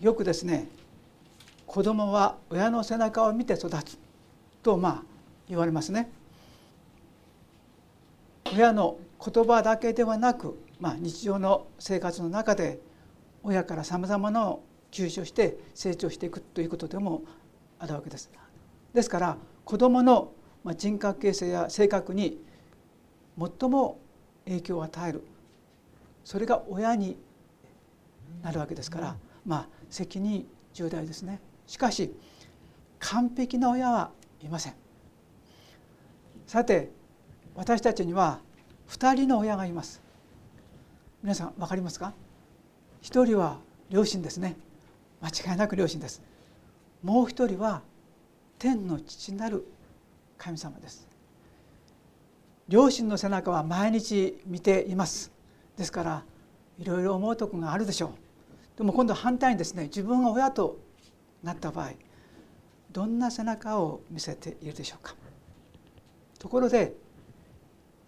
よくですね子供は親の背中を見て育つとまあ言われますね。親の言葉だけではなく、まあ、日常の生活の中で親からさまざまな吸収して成長していくということでもあるわけです。ですから子どもの人格形成や性格に最も影響を与えるそれが親になるわけですからまあ責任重大ですね。しかし完璧な親はいません。さて私たちには2人の親がいます。皆さん分かりますか？1人は両親ですね。間違いなく両親です。もう一人は天の父なる神様です。両親の背中は毎日見ています。ですからいろいろ思うとこがあるでしょう。でも今度反対にですね自分が親となった場合どんな背中を見せているでしょうか？ところで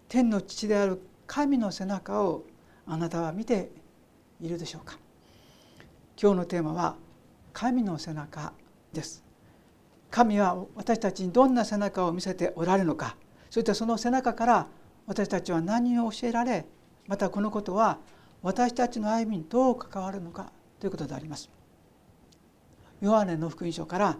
天の父である神の背中をあなたは見ているでしょうか？今日のテーマは神の背中です。神は私たちにどんな背中を見せておられるのか？そしてその背中から私たちは何を教えられまたこのことは私たちの歩みにどう関わるのか？ということであります。ヨハネの福音書から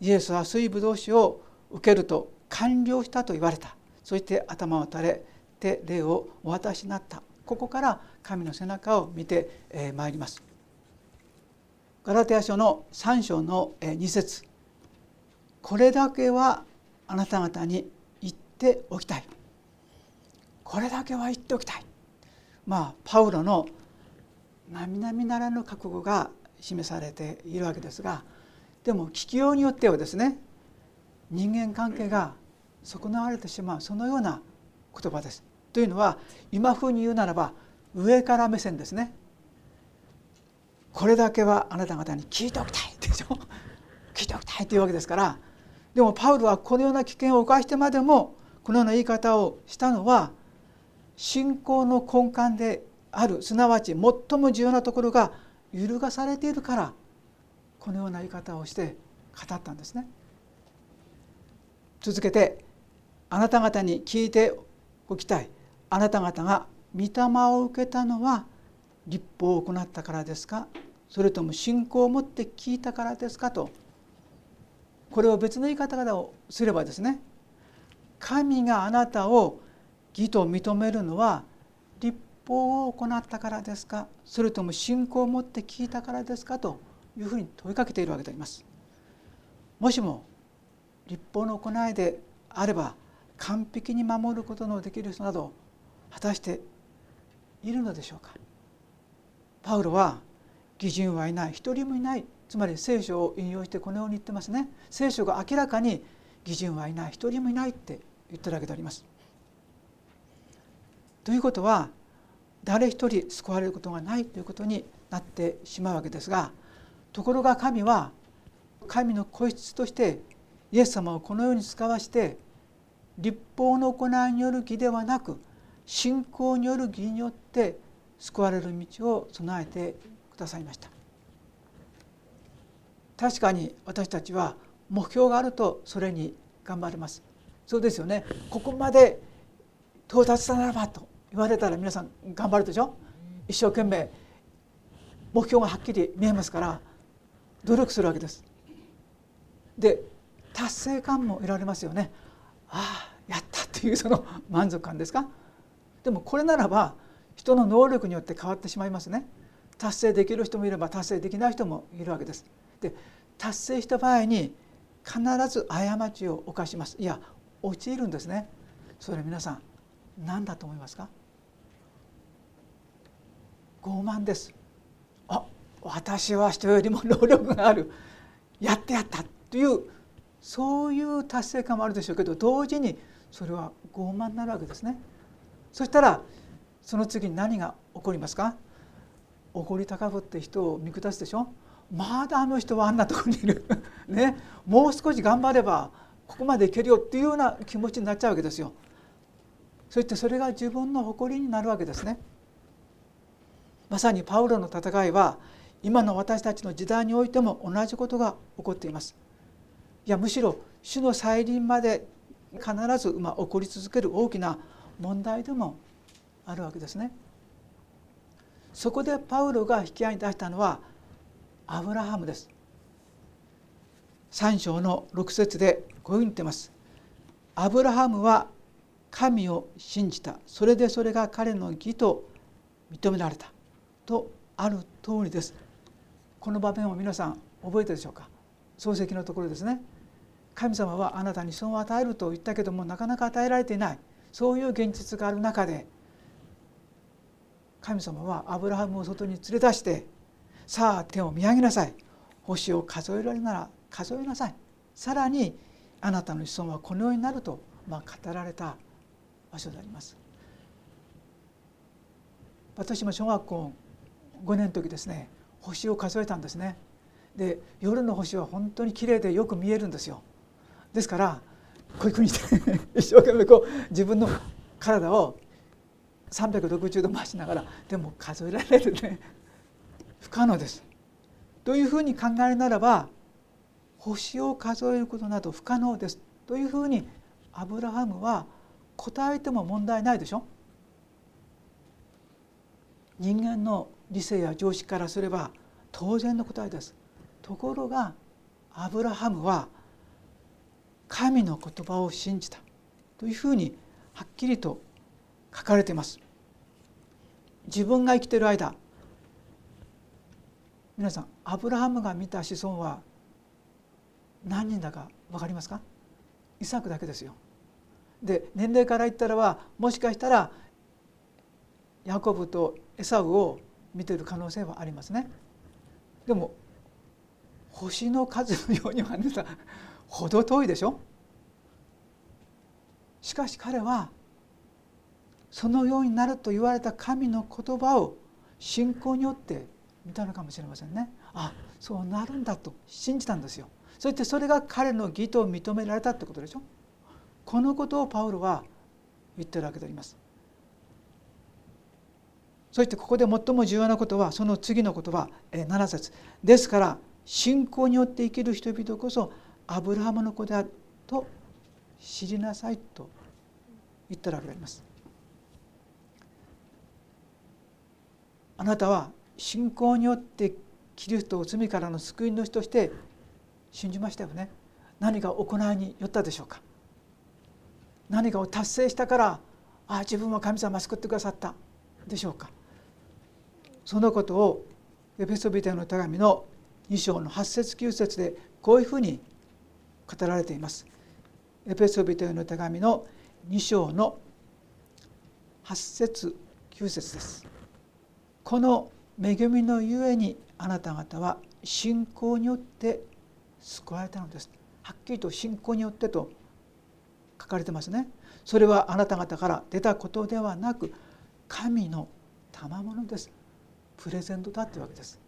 イエスは水ぶどう酒を受けると完了したと言われた。そして頭を垂れて霊をお渡しになった。ここから神の背中を見てまいります。ガラテヤ書の3章の2節。これだけはあなた方に言っておきたい」これだけは言っておきたい。まあパウロの並々ならぬ覚悟が示されているわけですがでも聞きようによってはですね人間関係が損なわれてしまうそのような言葉です。というのは今風に言うならば上から目線ですね。これだけはあなた方に聞いておきたいでしょ 聞いておきたいというわけですからでもパウロはこのような危険を冒してまでもこのような言い方をしたのは信仰の根幹であるすなわち最も重要なところが揺るがされているからこのような言い方をして語ったんですね。続けてあなた方に聞いておきたい。あなた方が御霊を受けたのは立法を行ったからですか？それとも信仰を持って聞いたからですか？とこれを別の言い方をすればですね神があなたを義と認めるのは法を行ったからですかそれとも信仰を持って聞いたからですかというふうに問いかけているわけであります。もしも立法の行いであれば完璧に守ることのできる人など果たしているのでしょうかパウロは義人はいない一人もいないつまり聖書を引用してこのように言ってますね聖書が明らかに義人はいない一人もいないって言ってるわけであります。ということは誰一人救われることがないということになってしまうわけですがところが神は神の子質としてイエス様をこのように使わして立法の行いによる義ではなく信仰による義によって救われる道を備えてくださいました。確かに私たちは目標があるとそれに頑張れます。そうですよね。ここまで到達したならばと。言われたら皆さん頑張るでしょ？一生懸命目標がはっきり見えますから努力するわけです。で達成感も得られますよね。ああやったっていうその満足感ですか？でもこれならば人の能力によって変わってしまいますね。達成できる人もいれば達成できない人もいるわけです。で達成した場合に必ず過ちを犯します。いや陥るんですね。それ皆さん何だと思いますか？傲慢ですあ私は人よりも能力があるやってやったというそういう達成感もあるでしょうけど同時にそれは傲慢になるわけですね。そしたらその次に何が起こりますか？怒り高ぶって人を見下すでしょ？まだあの人はあんなところにいる ね？もう少し頑張ればここまでいけるよっていうような気持ちになっちゃうわけですよ。そしてそれが自分の誇りになるわけですね。まさにパウロの戦いは今の私たちの時代においても同じことが起こっています。いやむしろ主の再臨まで必ずま起こり続ける大きな問題でもあるわけですね。そこでパウロが引き合いに出したのはアブラハムです。3章の6節でこういうふうに言ってます。アブラハムは神を信じた。それでそれが彼の義と認められた。とある通りです。この場面を皆さん覚えてでしょうか？漱石のところですね。神様はあなたに損を与えると言ったけどもなかなか与えられていない。そういう現実がある中で神様はアブラハムを外に連れ出してさあ手を見上げなさい。星を数えられるなら数えなさい。さらにあなたの子孫はこのようになると、まあ、語られた場所であります。私も小学校5年の時ですね星を数えたんですね。で夜の星は本当に綺麗でよく見えるんですよ。ですからこういうふうにして一生懸命こう自分の体を360度回しながらでも数えられるね不可能です。というふうに考えるならば星を数えることなど不可能です。というふうにアブラハムは答えても問題ないでしょ。人間の理性や常識からすれば当然の答えです。ところがアブラハムは神の言葉を信じたというふうにはっきりと書かれています。自分が生きている間皆さんアブラハムが見た子孫は何人だか分かりますか？イサクだけですよ。で年齢から言ったらはもしかしたらヤコブとエサウを見ている可能性はありますね。でも星の数のようには皆さん程遠いでしょ？しかし彼はそのようになると言われた神の言葉を信仰によって見たのかもしれませんね。あそうなるんだと信じたんですよ。そしてそれが彼の義と認められたってことでしょ？このことをパウロは言ってるわけであります。そしてここで最も重要なことはその次の言葉7節。ですから信仰によって生きる人々こそアブラハムの子であると知りなさいと言ったわけであります。あなたは信仰によってキリストを罪からの救い主として信じましたよね。何か行いによったでしょうか。何かを達成したからああ自分は神様救ってくださったでしょうか。そのことをエペソビテの手紙の2章の8節9節でこういうふうに語られています。エペソビテの手紙の2章の8節9節です。この恵みのゆえにあなた方は信仰によって救われたのですはっきりと信仰によってと書かれてますねそれはあなた方から出たことではなく神の賜物ですプレゼントだってわけです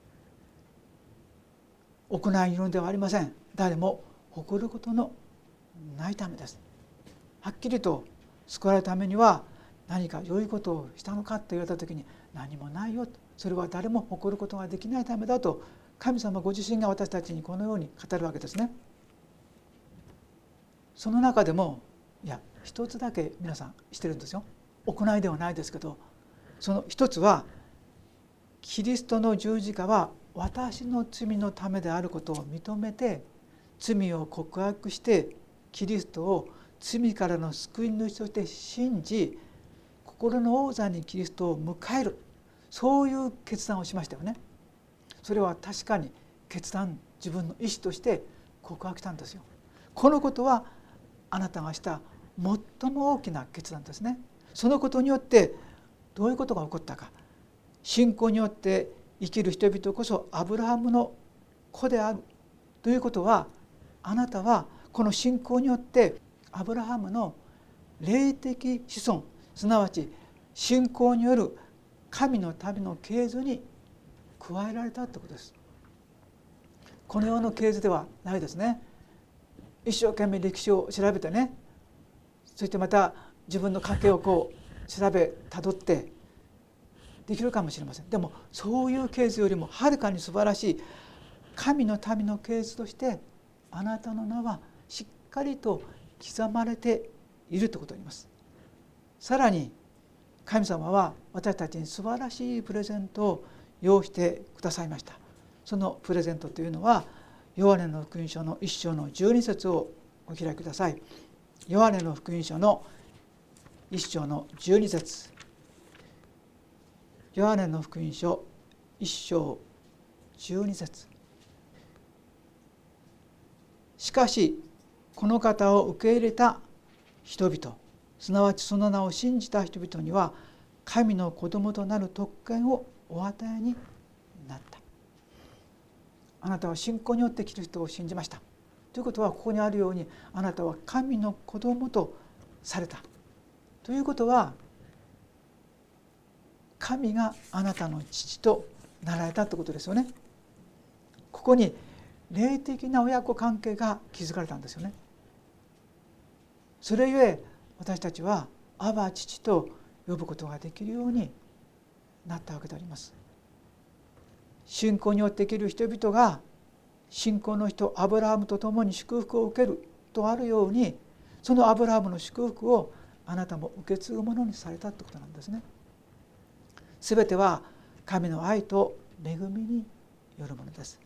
行いによるのではありません誰も誇ることのないためですはっきりと救われるためには何か良いことをしたのかと言われた時に何もないよそれは誰も誇ることができないためだと神様ご自身が私たちにこのように語るわけですね。その中でもいや一つだけ皆さんしてるんですよ。行いではないですけどその一つはキリストの十字架は私の罪のためであることを認めて罪を告白してキリストを罪からの救い主として信じ心の王座にキリストを迎えるそういう決断をしましたよね。それは確かに決断自分の意思として告白したんですよ。このことはあなたがした最も大きな決断ですね。そのことによってどういうことが起こったか信仰によって生きる人々こそアブラハムの子であるということはあなたはこの信仰によってアブラハムの霊的子孫すなわち信仰による神の旅の系図に加えられたってことです。この世の系図ではないですね。一生懸命歴史を調べてね。そしてまた自分の家系をこう調べたどってできるかもしれません。でもそういう系図よりもはるかに素晴らしい。神の民の系図としてあなたの名はしっかりと刻まれているということになります。さらに神様は私たちに素晴らしいプレゼントを用意してくださいました。そのプレゼントというのはヨハネの福音書の一章の12節をお開きください。ヨハネの福音書の一章の12節。ヨハネの福音書一章12節。しかしこの方を受け入れた人々すなわちその名を信じた人々には神の子供となる特権をお与えになった。あなたは信仰によってキリストを信じました。ということはここにあるようにあなたは神の子供とされた。ということは神があなたの父となられたということですよね。ここに霊的な親子関係が築かれたんですよね。それゆえ私たちは「アバ父」と呼ぶことができるようになったわけであります。信仰によって生きる人々が信仰の人アブラハムと共に祝福を受けるとあるようにそのアブラハムの祝福をあなたも受け継ぐものにされたってことなんですね。すべては神の愛と恵みによるものです。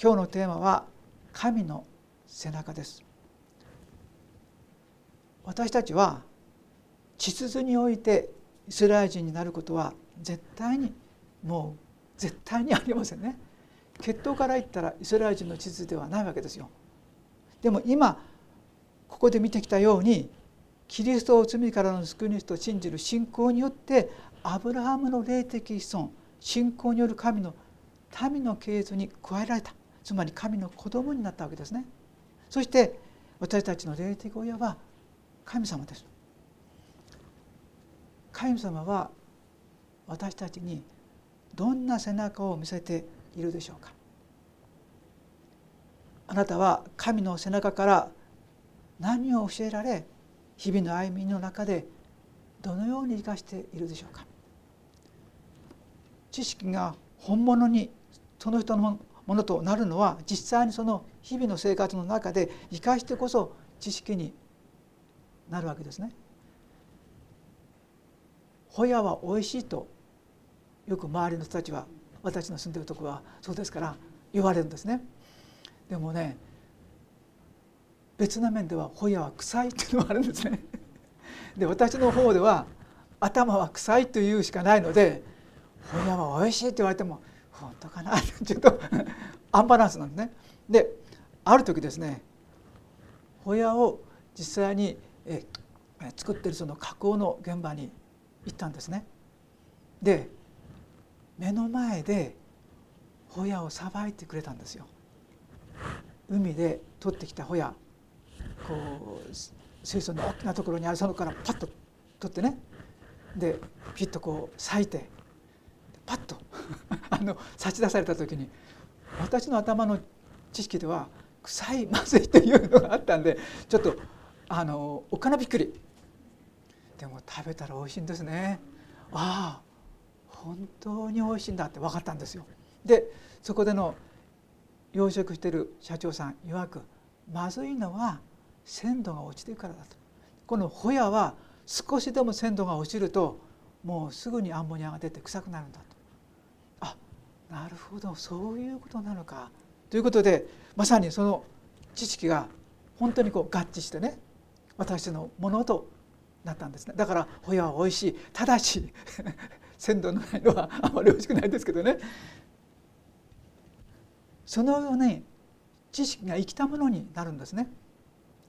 今日のテーマは神の背中です。私たちは地図においてイスラエル人になることは絶対にもう絶対にありませんね血統から言ったらイスラエル人の地図ではないわけですよでも今ここで見てきたようにキリストを罪からの救い主と信じる信仰によってアブラハムの霊的子孫信仰による神の民の系図に加えられたつまり神の子供になったわけですね。そして私たちの霊的親は神様です。神様は私たちにどんな背中を見せているでしょうか。あなたは神の背中から何を教えられ日々の歩みの中でどのように生かしているでしょうか。知識が本物にその人のものとなるのは実際にその日々の生活の中で生かしてこそ知識になるわけですね。ホヤは美味しいとよく周りの人たちは私の住んでるとこはそうですから言われるんですね。でもね別な面ではホヤは臭いっていうのがあるんですね。で私の方では頭は臭いというしかないのでホヤは美味しいって言われても本当かな？ちょっとアンバランスなんですね。である時ですねホヤを実際にえ作ってるその加工の現場に行ったんですね。で目の前でホヤをさばいてくれたんですよ。海で取ってきたホヤこう水槽の大きなところにあるそのからパッと取ってねでピッとこう裂いてパッと あの差し出された時に私の頭の知識では臭いまずいというのがあったんでちょっとあのおっかなびっくりでも食べたら美味しいんですねああ本当に美味しいんだって分かったんですよ。でそこでの養殖してる社長さん曰くまずいのは鮮度が落ちてからだと。このホヤは少しでも鮮度が落ちるともうすぐにアンモニアが出て臭くなるんだ。なるほどそういうことなのか。ということでまさにその知識が本当にこう合致してね私のものとなったんですね。だからホヤは美味しい。ただし 鮮度のないのはあまり美味しくないですけどね。そのように知識が生きたものになるんですね。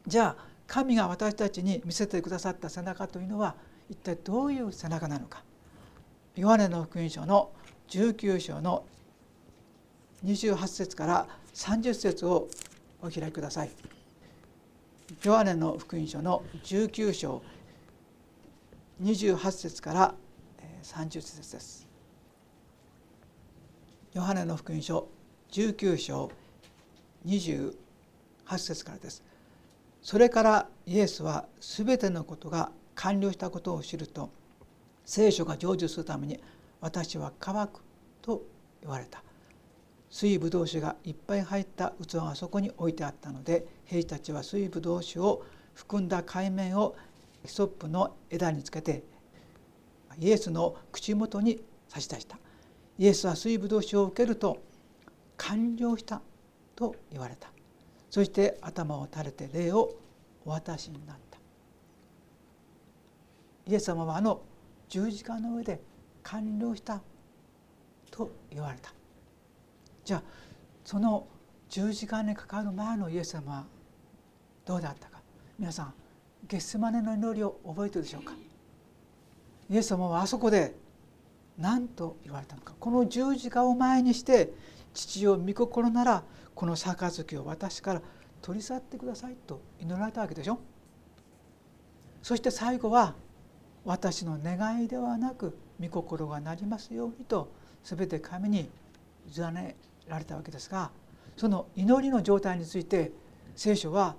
じゃあ神が私たちに見せてくださった背中というのは一体どういう背中なのか。ヨハネの福音書の19章の28節から30節をお開きください。ヨハネの福音書の19章28節から30節です。ヨハネの福音書19章28節からです。それからイエスはすべてのことが完了したことを知ると聖書が成就するために私は乾くと言われた。水ぶどう酒がいっぱい入った器がそこに置いてあったので兵士たちは水ぶどう酒を含んだ海面をヒソップの枝につけてイエスの口元に差し出した。イエスは水ぶどう酒を受けると完了したと言われた。そして頭を垂れて礼をお渡しになった。イエス様はあの十字架の上で完了したと言われた。じゃあその十字架にかかる前のイエス様はどうであったか。皆さんゲッセマネの祈りを覚えてるでしょうか。イエス様はあそこで何と言われたのか。この十字架を前にして父を御心ならこの杯を私から取り去ってくださいと祈られたわけでしょ。そして最後は私の願いではなく御心がなりますようにと全て神に委ねられたわけですがその祈りの状態について聖書は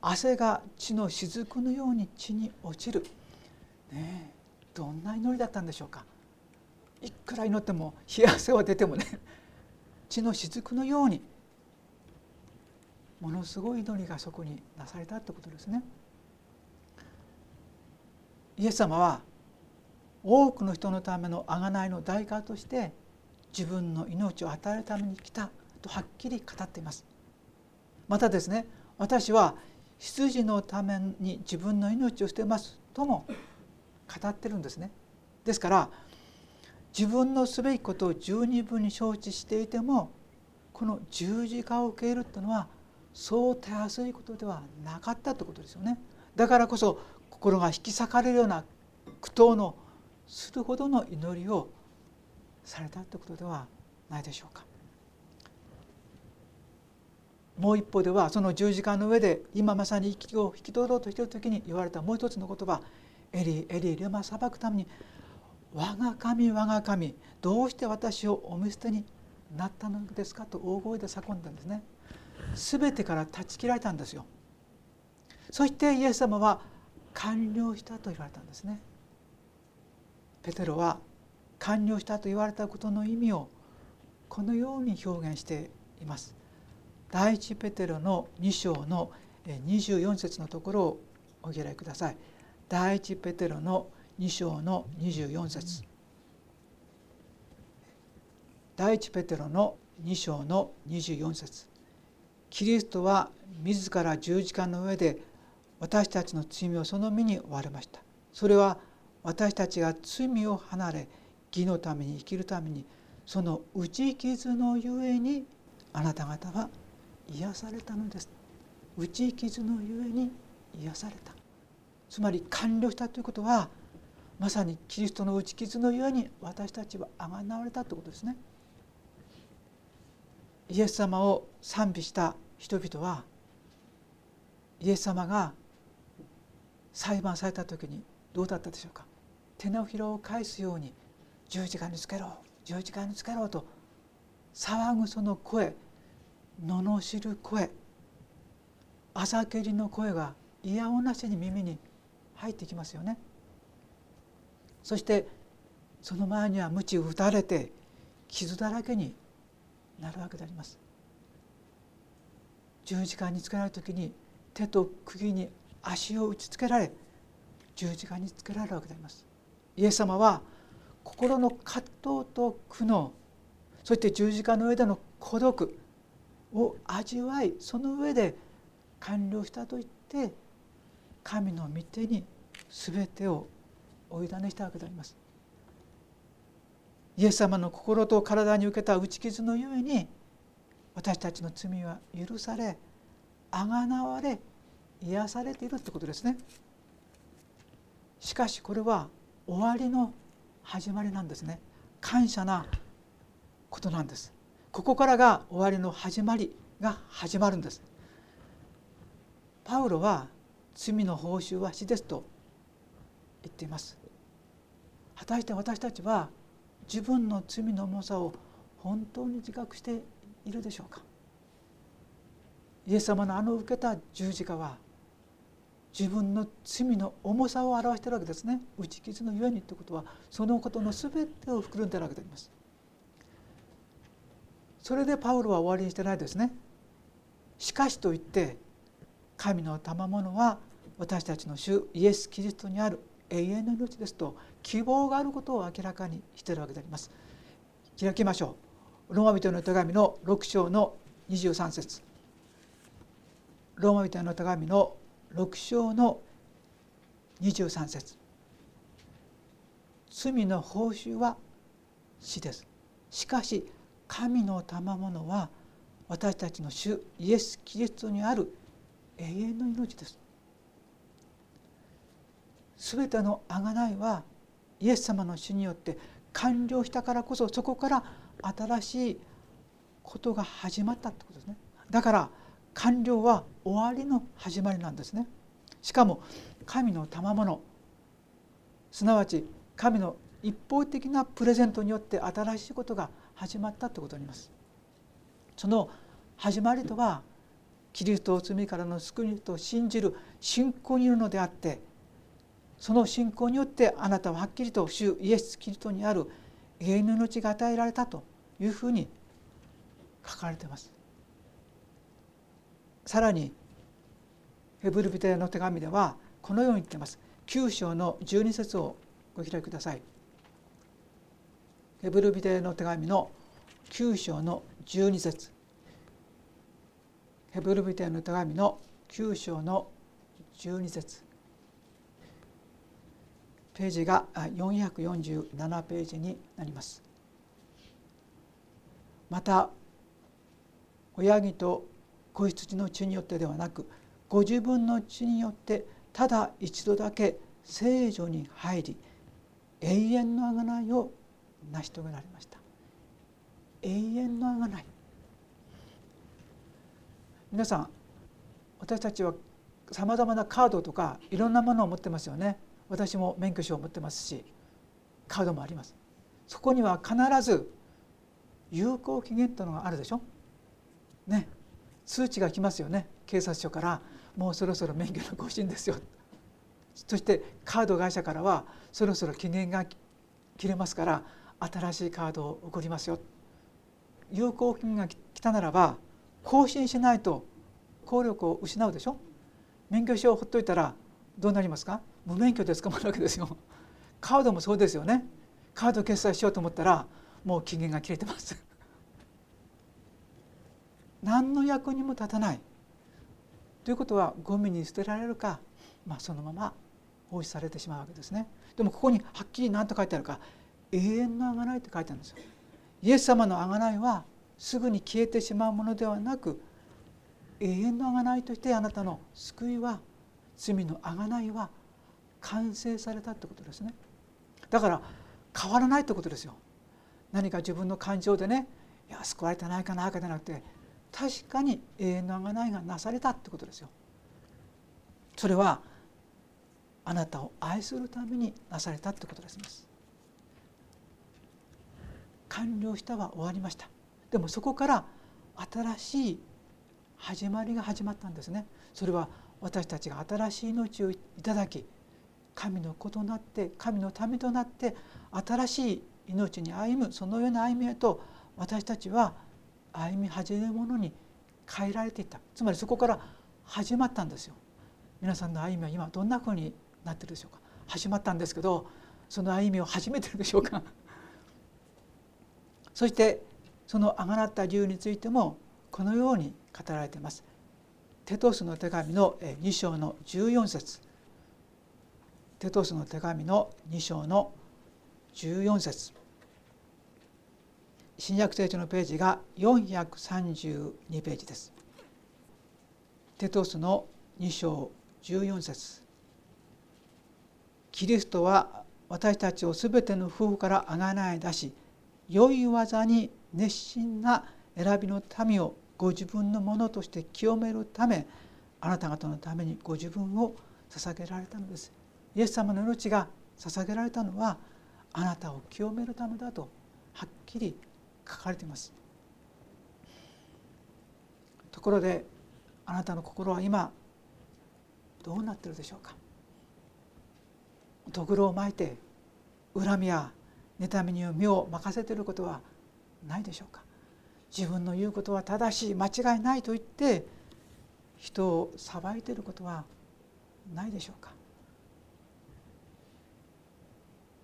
汗が血の雫のように血に落ちる、ね、どんな祈りだったんでしょうかいくら祈っても冷や汗は出てもね血の雫のようにものすごい祈りがそこになされたってことですね。イエス様は多くの人のための贖いの代価として自分の命を与えるために来たとはっきり語っています。またですね私は羊のために自分の命を捨てますとも語ってるんですね。ですから自分のすべきことを十二分に承知していてもこの十字架を受け入れるというのはそうたやすいことではなかったということですよね。だからこそ心が引き裂かれるような苦闘のするほどの祈りをされたということではないでしょうか。もう一方ではその十字架の上で今まさに息を引き取ろうとしている時に言われたもう一つの言葉「エリエリレマ裁くために我が神我が神どうして私をお見捨てになったのですか?」と大声で叫んだんですね。全てから断ち切られたんですよ。そしてイエス様は完了したと言われたんですね。ペテロは完了したと言われたことの意味をこのように表現しています。第一ペテロの2章の24節のところをお開きください。第一ペテロの2章の24節第一ペテロの2章の24節キリストは自ら十字架の上で私たちの罪をその身に負われました。それは私たちが罪を離れ義のために生きるためにその打ち傷のゆえにあなた方は癒されたのです。打ち傷のゆえに癒された。つまり完了したということはまさにキリストの打ち傷のゆえに私たちはあがなわれたということですね。イエス様を賛美した人々はイエス様が裁判された時にどうだったでしょうか？手のひらを返すように十字架につけろ十字架につけろと騒ぐその声罵る声あざけりの声が嫌おなしに耳に入ってきますよね。そしてその前には鞭打たれて傷だらけになるわけであります。十字架につけられる時に手と釘に足を打ちつけられ十字架につけられるわけであります。イエス様は心の葛藤と苦悩そして十字架の上での孤独を味わいその上で完了したと言って神の御手に全てをお委ねしたわけであります。イエス様の心と体に受けた打ち傷のゆえに私たちの罪は許されあがなわれ癒されているってことですね。しかしこれは終わりの始まりなんですね。感謝なことなんです。ここからが終わりの始まりが始まるんです。パウロは罪の報酬は死ですと言っています。果たして私たちは自分の罪の重さを本当に自覚しているでしょうか。イエス様のあの受けた十字架は自分の罪の重さを表しているわけですね。打ち傷のゆえにということはそのことの全てを含んでいるわけであります。それでパウロは終わりにしてないですね。しかしといって神の賜物は私たちの主イエス・キリストにある永遠の命ですと希望があることを明らかにしているわけであります。開きましょう。ローマ人の手紙の6章の23節ローマ人の手紙の6章の23節。罪の報酬は死です。しかし神の賜物は私たちの主イエス・キリストにある永遠の命です。すべての贖いはイエス様の死によって完了したからこそそこから新しいことが始まったってことですね。だから完了は終わりの始まりなんですね。しかも神の賜物。すなわち神の一方的なプレゼントによって新しいことが始まったということになります。その始まりとはキリストを罪からの救いと信じる信仰にいるのであってその信仰によってあなたははっきりと主イエス・キリストにある永遠の命が与えられたというふうに書かれています。さらにヘブルビテの手紙ではこのように言っています。9章の12節をご開きください。ヘブルビテの手紙の9章の12節ヘブルビテの手紙の9章の12節ページが447ページになりますまた親木と子羊の血によってではなくご自分の血によってただ一度だけ聖女に入り永遠の贖いを成し遂げられました。永遠の贖い。皆さん私たちはさまざまなカードとかいろんなものを持ってますよね。私も免許証を持ってますしカードもあります。そこには必ず有効期限というのがあるでしょ？ね。通知が来ますよね。警察署から。もうそろそろ免許の更新ですよ。そしてカード会社からはそろそろ期限が切れますから新しいカードを送りますよ。有効期限が来たならば更新しないと効力を失うでしょ。免許証をほっといたらどうなりますか。無免許で捕まるわけですよ。カードもそうですよね。カード決済しようと思ったらもう期限が切れてます。何の役にも立たない。ということはゴミに捨てられるか、まあ、そのまま放置されてしまうわけですね。でもここにはっきり何と書いてあるか。永遠の贖いって書いてあるんですよ。イエス様の贖いはすぐに消えてしまうものではなく永遠の贖いとしてあなたの救いは罪の贖いは完成されたってことですね。だから変わらないってことですよ。何か自分の感情でねいや救われてないかなかじゃなくて確かに永遠の贖いがなされたってことですよ。それはあなたを愛するためになされたってことです。完了したは終わりました。でもそこから新しい始まりが始まったんですね。それは私たちが新しい命をいただき神の子となって神の民となって新しい命に歩むそのような歩みへと私たちは歩み始めるものに変えられていった。つまりそこから始まったんですよ。皆さんの歩みは今どんなふうになってるでしょうか。始まったんですけどその歩みを始めてるでしょうか。そしてそのあがらった理由についてもこのように語られています。テトスの手紙の2章の14節。テトスの手紙の2章の14節。新約聖書のページが432ページです。テトスの2章14節。キリストは私たちをすべての夫婦からあがない出し良い技に熱心な選びの民をご自分のものとして清めるためあなた方のためにご自分を捧げられたのです。イエス様の命が捧げられたのはあなたを清めるためだとはっきり書かれています。ところであなたの心は今どうなってるでしょうか？とぐろを巻いて恨みや妬みに身を任せてることはないでしょうか？自分の言うことは正しい間違いないと言って人を裁いてることはないでしょうか？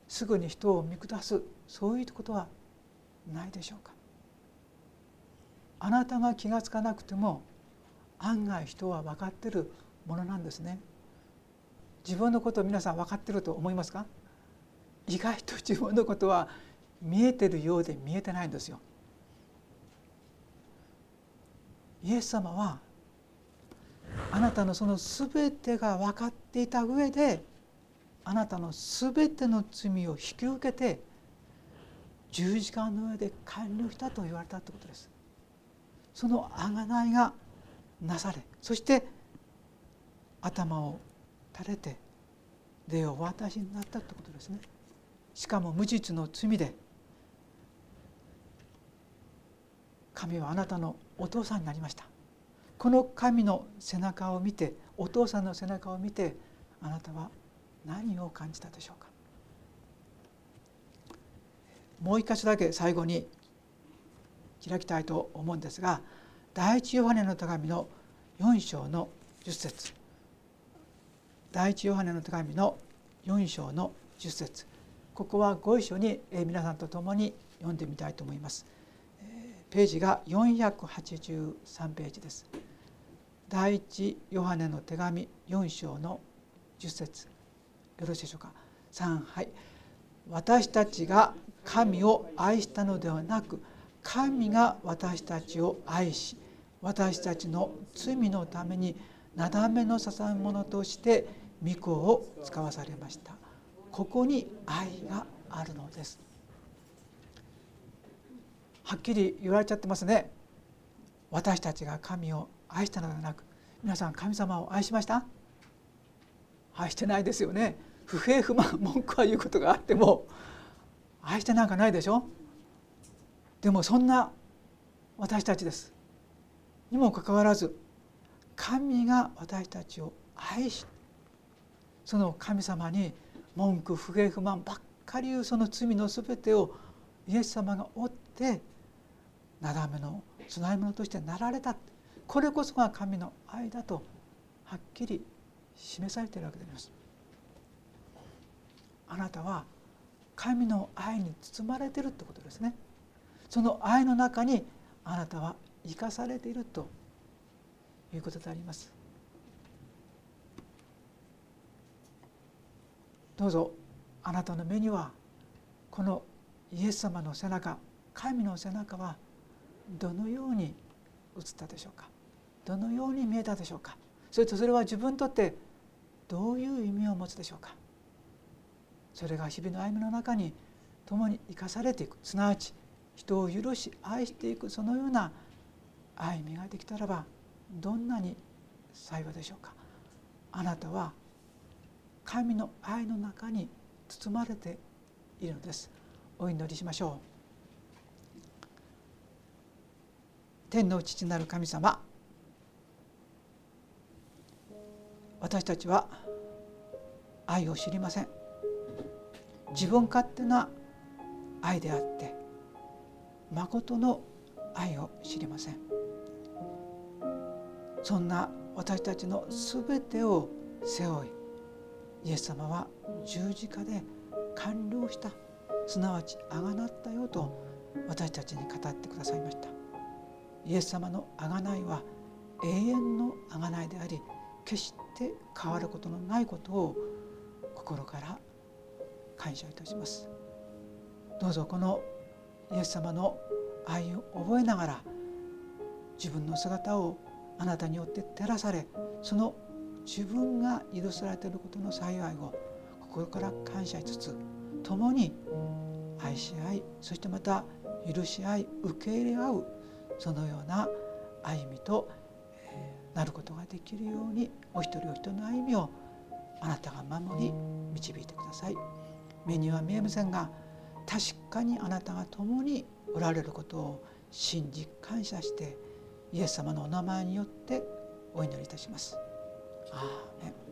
すぐに人を見下すそういうことはないでしょうか。あなたが気が付かなくても案外人は分かってるものなんですね。自分のことを皆さん分かってると思いますか？意外と自分のことは見えてるようで見えてないんですよ。イエス様はあなたのその全てが分かっていた上であなたの全ての罪を引き受けて十字架の上で完了したと言われたということです。その贖いがなされそして頭を垂れて霊をお渡しになったということですね。しかも無実の罪で神はあなたのお父さんになりました。この神の背中を見てお父さんの背中を見てあなたは何を感じたでしょうかもう一箇所だけ最後に開きたいと思うんですが第一ヨハネの手紙の4章の10節第一ヨハネの手紙の4章の10節ここはご一緒に皆さんと共に読んでみたいと思います。ページが483ページです。第一ヨハネの手紙4章の10節よろしいでしょうか？3はい私たちが神を愛したのではなく神が私たちを愛し私たちの罪のためになだめの捧げ物として御子を使わされました。ここに愛があるのです。はっきり言われちゃってますね。私たちが神を愛したのではなく皆さん神様を愛しました？愛してないですよね。不平不満文句は言うことがあっても愛してなんかないでしょ？でもそんな私たちです。にもかかわらず神が私たちを愛しその神様に文句不平不満ばっかり言うその罪の全てをイエス様が負ってなだめの供え物としてなられた。これこそが神の愛だとはっきり示されているわけであります。あなたは神の愛に包まれてるってことですね。その愛の中にあなたは生かされているということであります。どうぞあなたの目にはこのイエス様の背中神の背中はどのように映ったでしょうか？どのように見えたでしょうか？それとそれは自分にとってどういう意味を持つでしょうか？それが日々の歩みの中に共に生かされていく。すなわち人を許し愛していくそのような歩みができたらばどんなに幸いでしょうか。あなたは神の愛の中に包まれているのです。お祈りしましょう。天の父なる神様私たちは愛を知りません。自分勝手な愛であって誠の愛を知りません。そんな私たちのすべてを背負いイエス様は十字架で完了したすなわちあがなったよと私たちに語ってくださいました。イエス様のあがないは永遠のあがないであり決して変わることのないことを心から感謝いたしますどうぞこのイエス様の愛を覚えながら自分の姿をあなたによって照らされその自分が許されていることの幸いを心から感謝しつつ共に愛し合いそしてまた許し合い受け入れ合うそのような歩みとなることができるようにお一人お一人の歩みをあなたが守り導いてください。目には見えませんが確かにあなたが共におられることを信じ感謝してイエス様のお名前によってお祈りいたします。アーメン